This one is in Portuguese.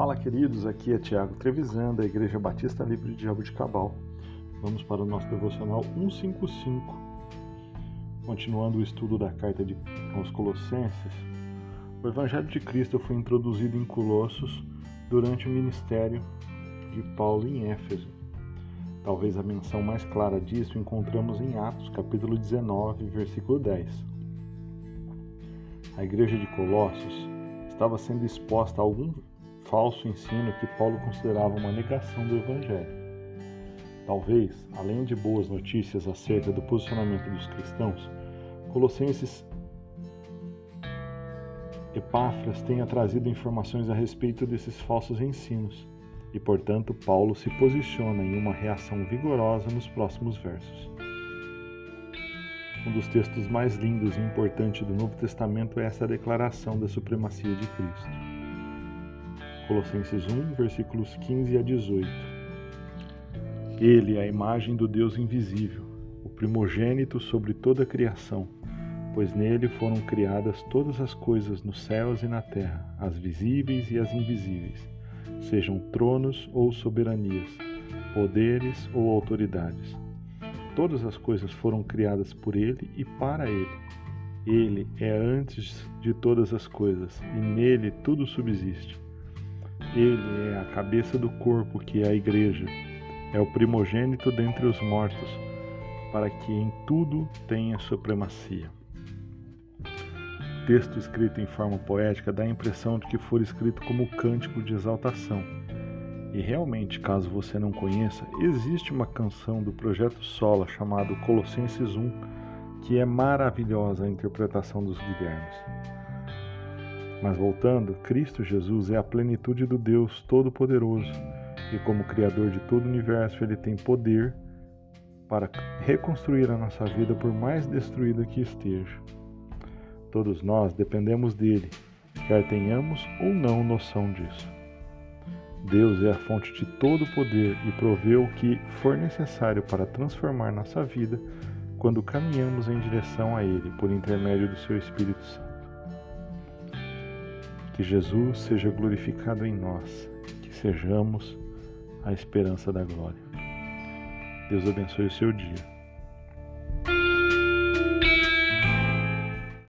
Fala, queridos, aqui é Tiago Trevisan, da Igreja Batista Livre de Jabuticabal. Vamos para o nosso devocional 155. Continuando o estudo da carta de, aos Colossenses, o Evangelho de Cristo foi introduzido em Colossos durante o ministério de Paulo em Éfeso. Talvez a menção mais clara disso encontramos em Atos, capítulo 19, versículo 10. A igreja de Colossos estava sendo exposta a algum falso ensino que Paulo considerava uma negação do Evangelho. Talvez, além de boas notícias acerca do posicionamento dos cristãos, Colossenses Epáfras tenha trazido informações a respeito desses falsos ensinos, e portanto Paulo se posiciona em uma reação vigorosa nos próximos versos. Um dos textos mais lindos e importantes do Novo Testamento é essa declaração da supremacia de Cristo. Colossenses 1, versículos 15 a 18. Ele é a imagem do Deus invisível, o primogênito sobre toda a criação, pois nele foram criadas todas as coisas nos céus e na terra, as visíveis e as invisíveis, sejam tronos ou soberanias, poderes ou autoridades. Todas as coisas foram criadas por ele e para ele. Ele é antes de todas as coisas, e nele tudo subsiste. Ele é a cabeça do corpo, que é a igreja. É o primogênito dentre os mortos, para que em tudo tenha supremacia. O texto escrito em forma poética dá a impressão de que for escrito como cântico de exaltação. E realmente, caso você não conheça, existe uma canção do projeto Sola chamado Colossenses 1, que é maravilhosa a interpretação dos Guilhermes. Mas voltando, Cristo Jesus é a plenitude do Deus Todo-Poderoso e, como Criador de todo o universo, Ele tem poder para reconstruir a nossa vida por mais destruída que esteja. Todos nós dependemos dele, quer tenhamos ou não noção disso. Deus é a fonte de todo poder e provê o que for necessário para transformar nossa vida quando caminhamos em direção a Ele por intermédio do Seu Espírito Santo. Que Jesus seja glorificado em nós, que sejamos a esperança da glória. Deus abençoe o seu dia.